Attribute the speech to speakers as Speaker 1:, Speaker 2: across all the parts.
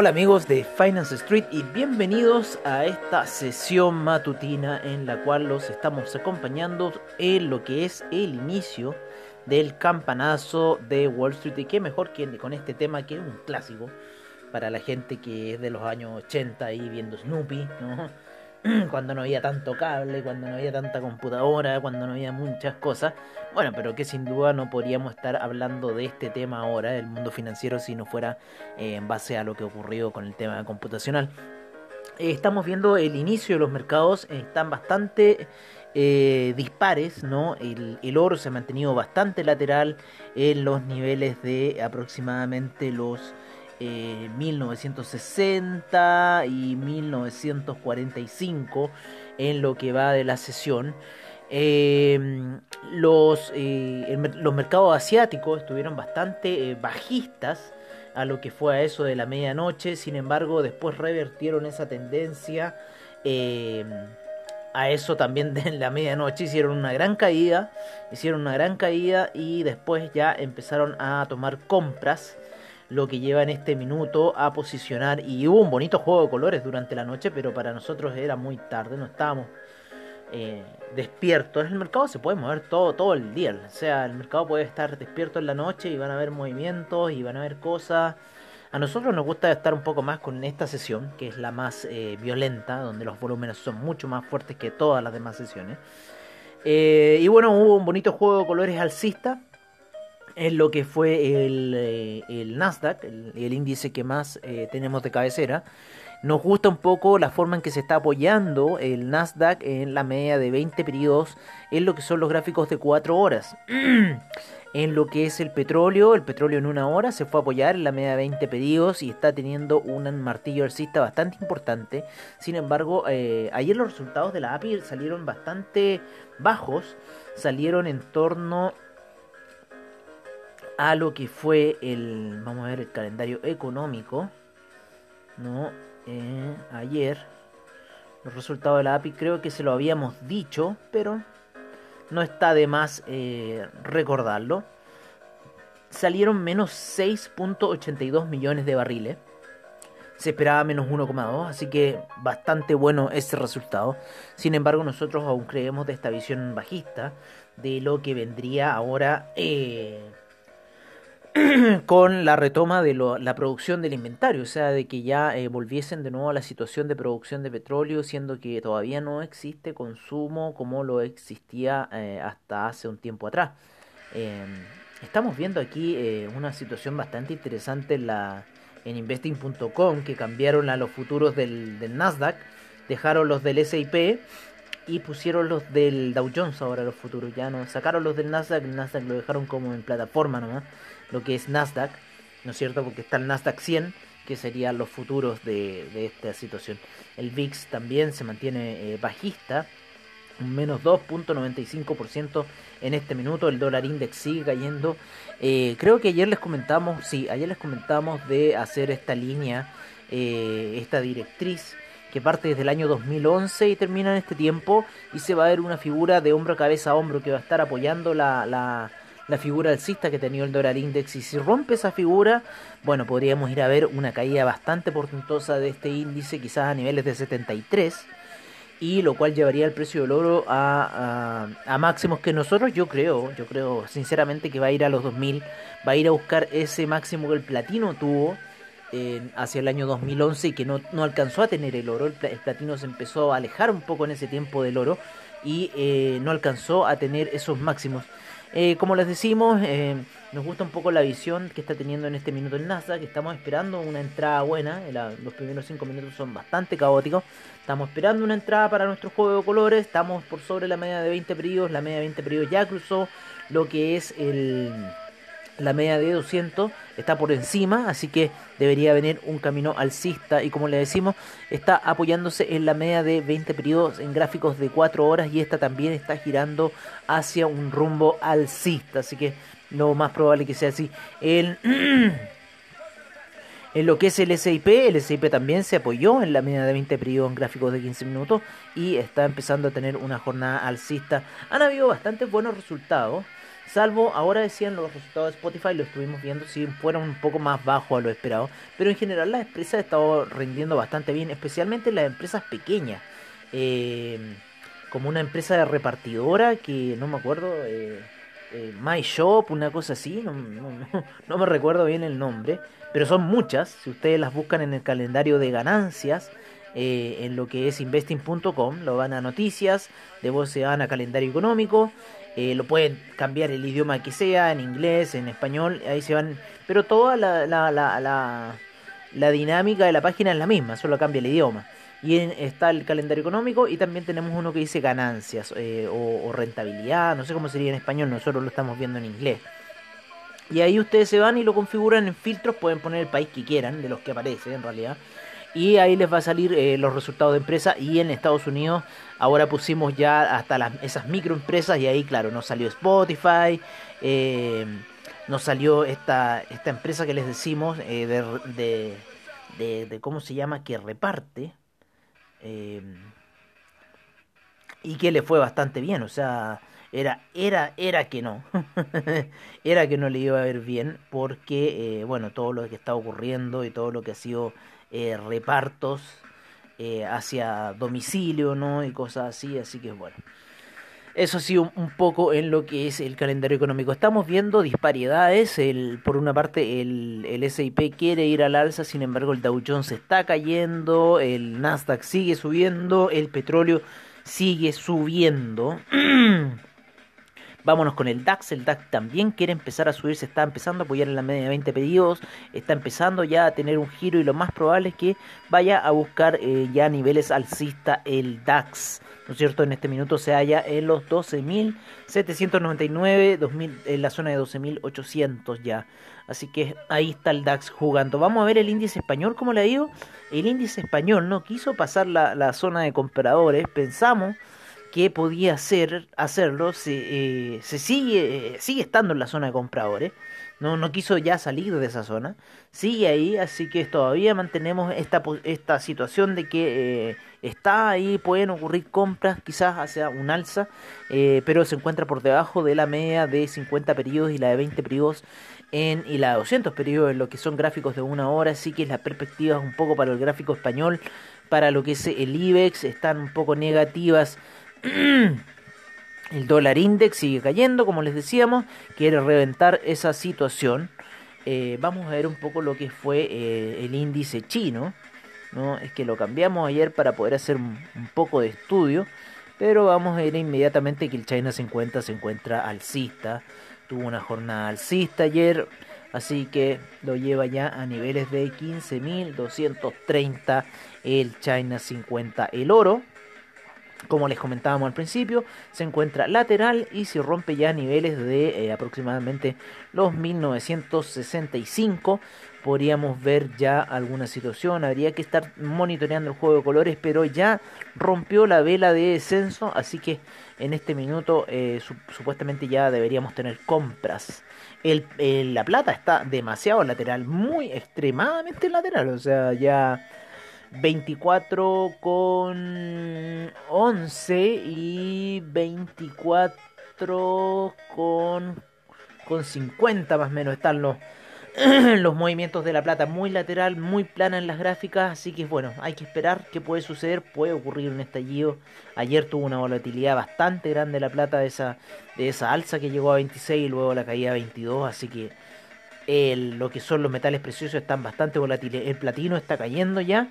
Speaker 1: Hola amigos de Finance Street y bienvenidos a esta sesión matutina en la cual los estamos acompañando en lo que es el inicio del campanazo de Wall Street y qué mejor que con este tema que es un clásico para la gente que es de los años 80 ahí viendo Snoopy, ¿no? cuando no había tanto cable, cuando no había tanta computadora, cuando no había muchas cosas. Bueno, pero que sin duda no podríamos estar hablando de este tema ahora, del mundo financiero, si no fuera eh, en base a lo que ocurrió con el tema computacional. Eh, estamos viendo el inicio de los mercados, eh, están bastante dispares, ¿no? El, oro se ha mantenido bastante lateral en los niveles de aproximadamente los 1960 eh, y 1945 en lo que va de la sesión. Em, los, eh, los mercados asiáticos estuvieron bastante eh, bajistas a lo que fue a eso de la medianoche, sin embargo después revertieron esa tendencia em, a eso también de la medianoche, hicieron una gran caída, hicieron una gran caída y después ya empezaron a tomar compras lo que lleva en este minuto a posicionar. Y hubo un bonito juego de colores durante la noche, pero para nosotros era muy tarde, no estábamos eh, despiertos. El mercado se puede mover todo, todo el día. O sea, el mercado puede estar despierto en la noche y van a haber movimientos y van a haber cosas. A nosotros nos gusta estar un poco más con esta sesión, que es la más eh, violenta, donde los volúmenes son mucho más fuertes que todas las demás sesiones. Eh, y bueno, hubo un bonito juego de colores alcista en lo que fue el, eh, el Nasdaq, el, índice que más tenemos de cabecera. Nos gusta un poco la forma en que se está apoyando el Nasdaq en la media de 20 periodos en lo que son los gráficos de 4 horas. en lo que es el petróleo, el petróleo en una hora se fue a apoyar en la media de 20 periodos y está teniendo un martillo alcista bastante importante. Sin embargo, eh, ayer los resultados de la API salieron bastante bajos, salieron en torno a lo que fue el, vamos a ver el calendario económico, ¿no? Eh, ayer, los resultados de la API creo que se lo habíamos dicho, pero no está de más eh, recordarlo. Salieron menos 6.82 millones de barriles. Se esperaba menos 1,2, así que bastante bueno ese resultado. Sin embargo, nosotros aún creemos de esta visión bajista de lo que vendría ahora eh, con la retoma de la producción del inventario, o sea, de que ya eh, volviesen de nuevo a la situación de producción de petróleo, siendo que todavía no existe consumo como lo existía eh, hasta hace un tiempo atrás. Em, estamos viendo aquí eh, una situación bastante interesante en, en investing.com, que cambiaron a los futuros del, del Nasdaq, dejaron los del SIP y pusieron los del Dow Jones ahora los futuros. Ya no sacaron los del Nasdaq, el Nasdaq lo dejaron como en plataforma nomás, lo que es Nasdaq, ¿no es cierto? Porque está el Nasdaq 100, que serían los futuros de, esta situación. El VIX también se mantiene eh, bajista, un menos 2.95% en este minuto. El dólar index sigue cayendo. Eh, creo que ayer les comentamos, sí, ayer les comentamos de hacer esta línea, eh, esta directriz que parte desde el año 2011 y termina en este tiempo y se va a ver una figura de hombro cabeza a hombro que va a estar apoyando la, la figura alcista que tenía el dólar index y si rompe esa figura, bueno, podríamos ir a ver una caída bastante portentosa de este índice, quizás a niveles de 73 y lo cual llevaría el precio del oro a, a, máximos que nosotros yo creo, yo creo sinceramente que va a ir a los 2000, va a ir a buscar ese máximo que el platino tuvo hacia el año 2011 y que no, no, alcanzó a tener el oro. El, platino se empezó a alejar un poco en ese tiempo del oro y eh, no alcanzó a tener esos máximos. Eh, como les decimos, eh, nos gusta un poco la visión que está teniendo en este minuto el NASA, que estamos esperando una entrada buena. los primeros 5 minutos son bastante caóticos. Estamos esperando una entrada para nuestro juego de colores. Estamos por sobre la media de 20 periodos. La media de 20 periodos ya cruzó lo que es el la media de 200 está por encima, así que debería venir un camino alcista y como le decimos, está apoyándose en la media de 20 periodos en gráficos de 4 horas y esta también está girando hacia un rumbo alcista, así que lo más probable que sea así. El En lo que es el SIP, el SIP también se apoyó en la media de 20 periodos en gráficos de 15 minutos y está empezando a tener una jornada alcista. Han habido bastantes buenos resultados. Salvo, ahora decían los resultados de Spotify, lo estuvimos viendo, si fueron un poco más bajos a lo esperado. Pero en general las empresas han estado rindiendo bastante bien, especialmente las empresas pequeñas. Eh, como una empresa de repartidora que no me acuerdo, eh, eh, My Shop, una cosa así, no, me recuerdo bien el nombre, pero son muchas. Si ustedes las buscan en el calendario de ganancias, en lo que es investing.com, lo van a noticias, de vos se van a calendario económico eh, lo pueden cambiar el idioma que sea, en inglés, en español, ahí se van. Pero toda la, la, la, la, dinámica de la página es la misma, solo cambia el idioma. Y está el calendario económico y también tenemos uno que dice ganancias eh, o, rentabilidad, no sé cómo sería en español, nosotros lo estamos viendo en inglés. Y ahí ustedes se van y lo configuran en filtros, pueden poner el país que quieran, de los que aparece en realidad y ahí les va a salir eh, los resultados de empresa. Y en Estados Unidos ahora pusimos ya hasta las, esas microempresas. Y ahí claro nos salió Spotify eh, nos salió esta, esta empresa que les decimos eh, de, de, de, cómo se llama que reparte y que le fue bastante bien. O sea era era era que no. Era que no le iba a ver bien porque bueno todo lo que está ocurriendo y todo lo que ha sido eh, repartos eh, hacia domicilio, ¿no? Y cosas así, así que bueno. Eso sí, un, un, poco en lo que es el calendario económico. Estamos viendo disparidades. Por una parte, el, el SIP quiere ir al alza, sin embargo, el Dow Jones está cayendo, el Nasdaq sigue subiendo, el petróleo sigue subiendo. Vámonos con el DAX. El DAX también quiere empezar a subir, se está empezando a apoyar en la media de 20 pedidos. Está empezando ya a tener un giro y lo más probable es que vaya a buscar eh, ya niveles alcista el DAX. ¿No es cierto? En este minuto se halla en los 12.799, en la zona de 12.800 ya. Así que ahí está el DAX jugando. Vamos a ver el índice español, ¿cómo le digo? El índice español no quiso pasar la, la zona de compradores. Pensamos que podía hacer, hacerlo, se, eh, se sigue, sigue estando en la zona de compradores, no, no quiso ya salir de esa zona, sigue ahí, así que todavía mantenemos esta, esta situación de que eh, está ahí, pueden ocurrir compras quizás hacia un alza, eh, pero se encuentra por debajo de la media de 50 periodos y la de 20 periodos en, y la de 200 periodos en lo que son gráficos de una hora, así que las perspectivas un poco para el gráfico español, para lo que es el IBEX, están un poco negativas El dólar index sigue cayendo, como les decíamos, quiere reventar esa situación. Eh, vamos a ver un poco lo que fue eh, el índice chino. ¿no? Es que lo cambiamos ayer para poder hacer un, poco de estudio. Pero vamos a ver inmediatamente que el China 50 se encuentra alcista. Tuvo una jornada alcista ayer. Así que lo lleva ya a niveles de 15.230 el China 50. El oro como les comentábamos al principio, se encuentra lateral y se rompe ya niveles de eh, aproximadamente los 1965. Podríamos ver ya alguna situación, habría que estar monitoreando el juego de colores, pero ya rompió la vela de descenso, así que en este minuto eh, supuestamente ya deberíamos tener compras. El, la plata está demasiado lateral, muy extremadamente lateral, o sea, ya 24 con 11 y 24 con, con 50 más o menos están los, los movimientos de la plata muy lateral, muy plana en las gráficas, así que bueno, hay que esperar qué puede suceder, puede ocurrir un estallido. Ayer tuvo una volatilidad bastante grande la plata de esa, de esa alza que llegó a 26 y luego la caída a 22, así que lo que son los metales preciosos están bastante volátiles. El platino está cayendo ya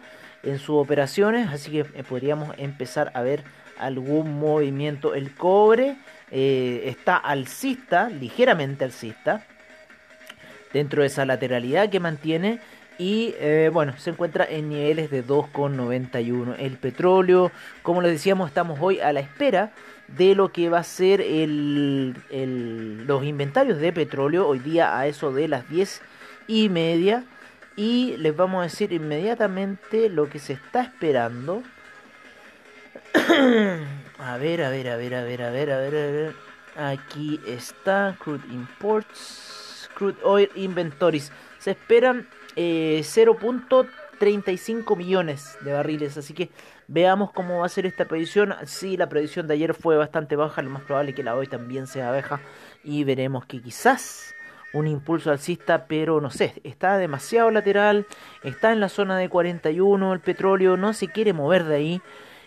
Speaker 1: en sus operaciones, así que eh, podríamos empezar a ver algún movimiento. El cobre eh, está alcista, ligeramente alcista, dentro de esa lateralidad que mantiene. y eh, bueno, se encuentra en niveles de 2,91. El petróleo, como les decíamos, estamos hoy a la espera de lo que va a ser el, los inventarios de petróleo hoy día a eso de las 10 y media. Y les vamos a decir inmediatamente lo que se está esperando. a ver, a ver, a ver, a ver, a ver, a ver, a ver. Aquí está Crude Imports, Crude Oil Inventories. Se esperan 0.35 eh, millones de barriles. Así que veamos cómo va a ser esta predicción. Si la predicción de ayer fue bastante baja, lo más probable es que la hoy también sea baja. Y veremos que quizás un impulso alcista, pero no sé, está demasiado lateral, está en la zona de 41, el petróleo no se quiere mover de ahí.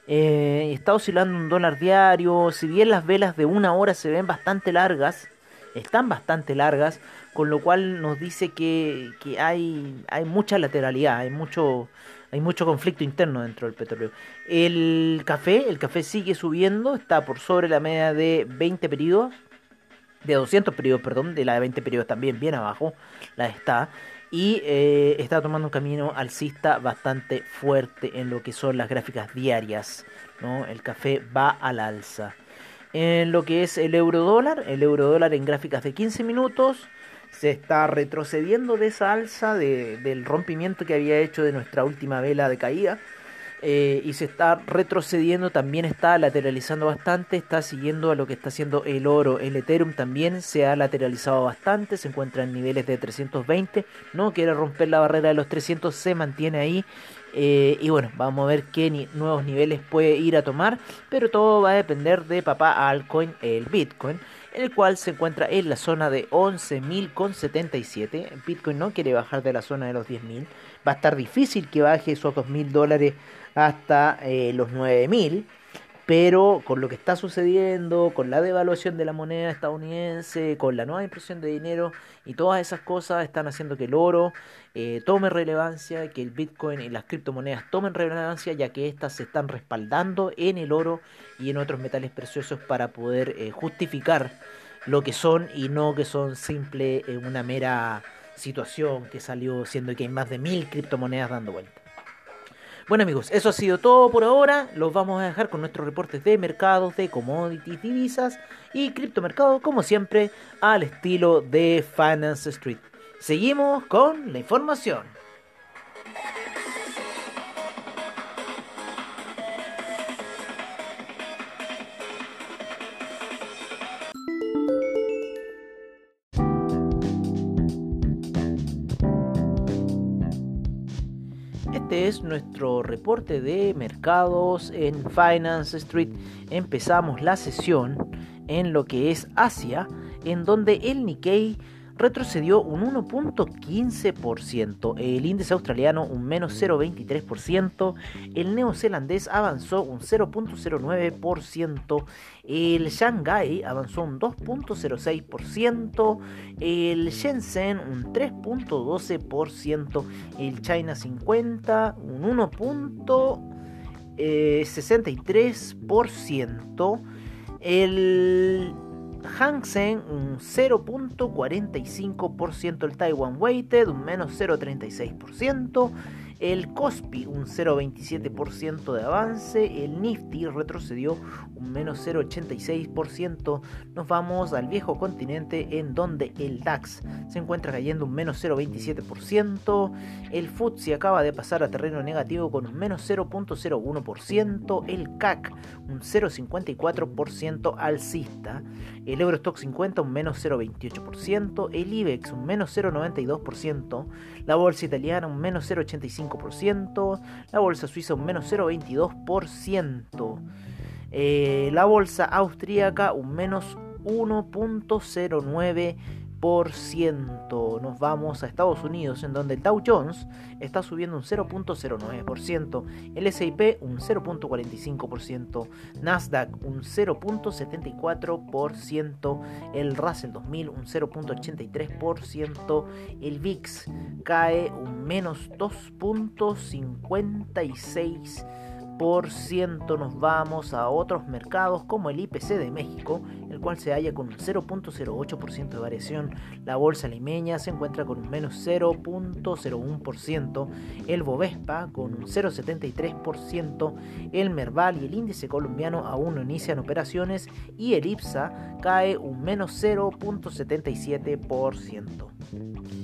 Speaker 1: Eh, está oscilando un dólar diario, si bien las velas de una hora se ven bastante largas, están bastante largas, con lo cual nos dice que, que hay, hay mucha lateralidad, hay mucho, hay mucho conflicto interno dentro del petróleo. El café, el café sigue subiendo, está por sobre la media de 20 periodos, de 200 periodos, perdón, de la de 20 periodos también bien abajo, la está. Y eh, está tomando un camino alcista bastante fuerte en lo que son las gráficas diarias. ¿no? El café va al alza en lo que es el euro dólar. El euro dólar en gráficas de 15 minutos se está retrocediendo de esa alza, de, del rompimiento que había hecho de nuestra última vela de caída. Eh, y se está retrocediendo, también está lateralizando bastante, está siguiendo a lo que está haciendo el oro. El Ethereum también se ha lateralizado bastante, se encuentra en niveles de 320, no quiere romper la barrera de los 300, se mantiene ahí eh, y bueno, vamos a ver qué nuevos niveles puede ir a tomar. Pero todo va a depender de papá altcoin, el Bitcoin. El cual se encuentra en la zona de 11.077. Bitcoin no quiere bajar de la zona de los 10.000. Va a estar difícil que baje esos 2.000 dólares hasta eh, los 9.000 pero con lo que está sucediendo, con la devaluación de la moneda estadounidense, con la nueva impresión de dinero y todas esas cosas están haciendo que el oro eh, tome relevancia, que el Bitcoin y las criptomonedas tomen relevancia, ya que éstas se están respaldando en el oro y en otros metales preciosos para poder eh, justificar lo que son y no que son simple eh, una mera situación que salió siendo que hay más de mil criptomonedas dando vuelta. Bueno amigos, eso ha sido todo por ahora. Los vamos a dejar con nuestros reportes de mercados, de commodities, divisas y criptomercado, como siempre, al estilo de Finance Street. Seguimos con la información. Es nuestro reporte de mercados en Finance Street. Empezamos la sesión en lo que es Asia, en donde el Nikkei retrocedió un 1.15%, el índice australiano un menos 0.23%, el neozelandés avanzó un 0.09%, el Shanghai avanzó un 2.06%, el Shenzhen un 3.12%, el China 50 un 1.63%, el Hang Seng un 0.45%, el Taiwan Weighted un menos 0.36%, el Cospi un 0,27% de avance, el Nifty retrocedió un menos 0,86%. Nos vamos al viejo continente en donde el DAX se encuentra cayendo un menos 0,27%, el FTSE acaba de pasar a terreno negativo con un menos 0,01%, el CAC un 0,54% alcista, el Eurostock 50 un menos 0,28%, el IBEX un menos 0,92%, la bolsa italiana un menos 0,85%, la bolsa suiza un menos 0,22%, eh, la bolsa austríaca un menos 1.09%, nos vamos a Estados Unidos, en donde el Dow Jones está subiendo un 0.09%, el SIP un 0.45%, Nasdaq un 0.74%, el Russell 2000 un 0.83%, el VIX cae un menos 2.56%. Nos vamos a otros mercados como el IPC de México, el cual se halla con un 0.08% de variación. La bolsa limeña se encuentra con un menos 0.01%. El Bovespa con un 0.73%. El Merval y el índice colombiano aún no inician operaciones. Y el IPSA cae un menos 0.77%.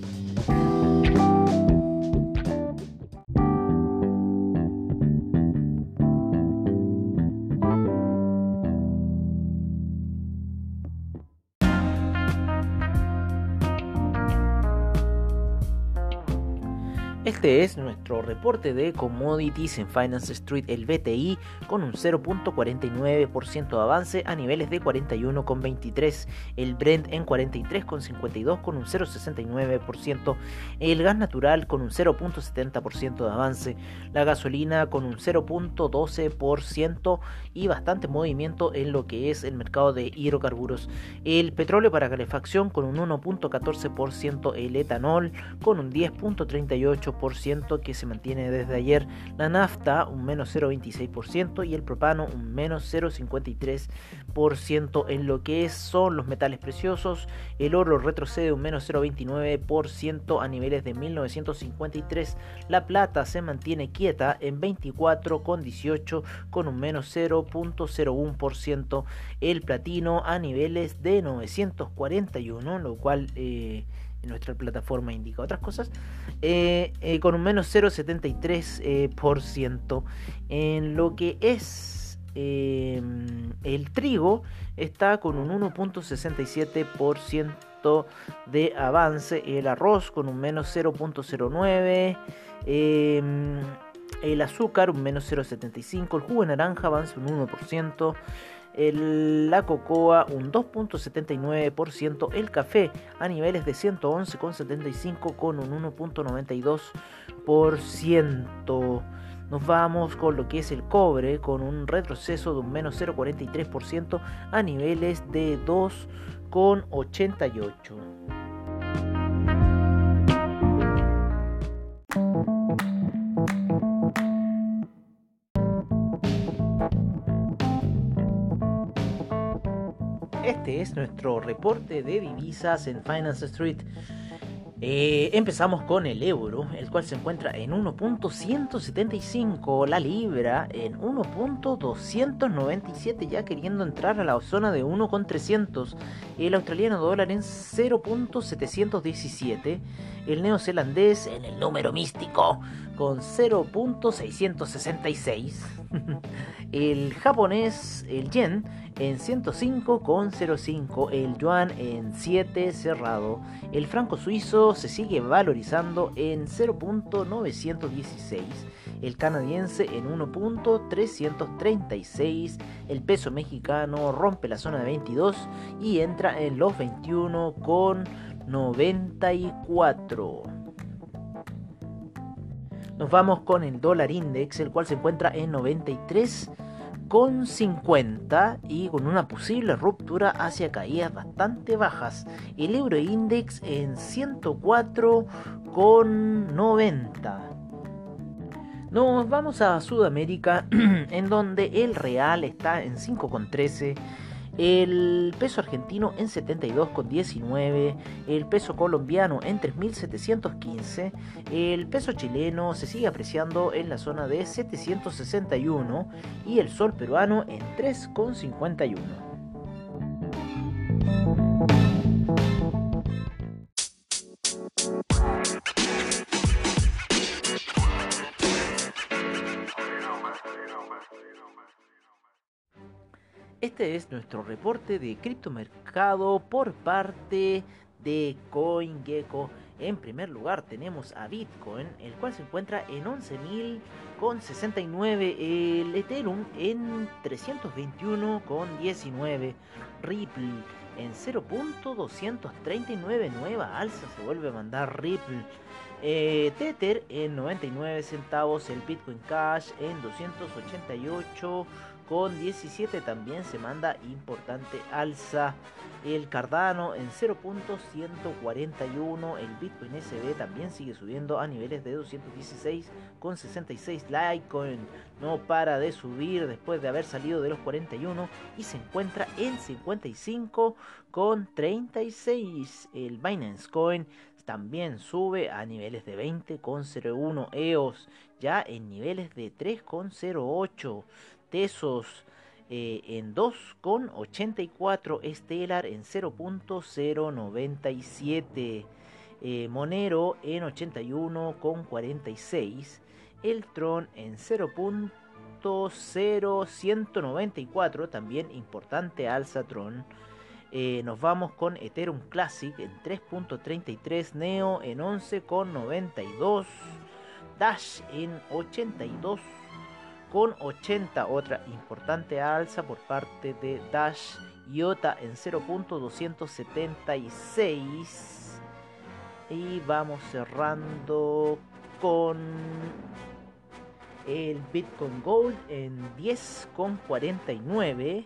Speaker 1: Este es nuestro reporte de commodities en Finance Street, el BTI, con un 0.49% de avance a niveles de 41,23, el Brent en 43,52 con un 0.69%, el gas natural con un 0.70% de avance, la gasolina con un 0.12% y bastante movimiento en lo que es el mercado de hidrocarburos, el petróleo para calefacción con un 1.14%, el etanol con un 10.38%, que se mantiene desde ayer, la nafta un menos 0,26% y el propano un menos 0,53% en lo que son los metales preciosos, el oro retrocede un menos 0,29% a niveles de 1953, la plata se mantiene quieta en 24,18 con un menos 0,01%, el platino a niveles de 941, lo cual eh, nuestra plataforma indica otras cosas, eh, eh, con un menos 0,73%. en lo que es el trigo, está con un 1.67% de avance, el arroz con un menos 0.09%. el azúcar un menos 0,75, el jugo de naranja avanza un 1%, la cocoa un 2.79%, el café a niveles de 111,75 con un 1.92%. Nos vamos con lo que es el cobre, con un retroceso de un menos 0,43% a niveles de 2,88. Nuestro reporte de divisas en Finance Street. Eh, empezamos con el euro, el cual se encuentra en 1.175, la libra en 1.297, ya queriendo entrar a la zona de 1.300, el australiano dólar en 0.717, el neozelandés en el número místico con 0.666, el japonés, el yen en 105,05, el yuan en 7 cerrado, el franco suizo se sigue valorizando en 0.916, el canadiense en 1.336, el peso mexicano rompe la zona de 22 y entra en los 21,94. Nos vamos con el dólar index, el cual se encuentra en 93 con 50 y con una posible ruptura hacia caídas bastante bajas. El euro index en 104 con 90. Nos vamos a Sudamérica en donde el real está en 5,13 el peso argentino en 72,19, el peso colombiano en 3.715, el peso chileno se sigue apreciando en la zona de 761 y el sol peruano en 3,51. Este es nuestro reporte de criptomercado por parte de CoinGecko. En primer lugar tenemos a Bitcoin, el cual se encuentra en 11.069, el Ethereum en 321.19, Ripple en 0.239 nueva alza, se vuelve a mandar Ripple. Eh, Tether en 99 centavos, el Bitcoin Cash en 288 con 17 también se manda importante alza. El Cardano en 0.141. El Bitcoin SB también sigue subiendo a niveles de 216,66. Litecoin no para de subir después de haber salido de los 41 y se encuentra en 55,36. El Binance Coin también sube a niveles de 20,01. EOS ya en niveles de 3,08. Tesos eh, en 2,84, Stellar en 0.097, eh, Monero en 81,46, Eltron en 0.0194, también importante alza Tron. Eh, nos vamos con Ethereum Classic en 3.33, Neo en 11,92, Dash en 82 con 80 otra importante alza por parte de Dash IOTA en 0.276 y vamos cerrando con el Bitcoin Gold en 10,49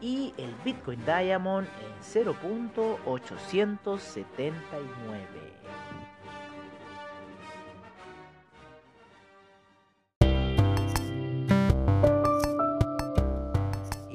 Speaker 1: y el Bitcoin Diamond en 0.879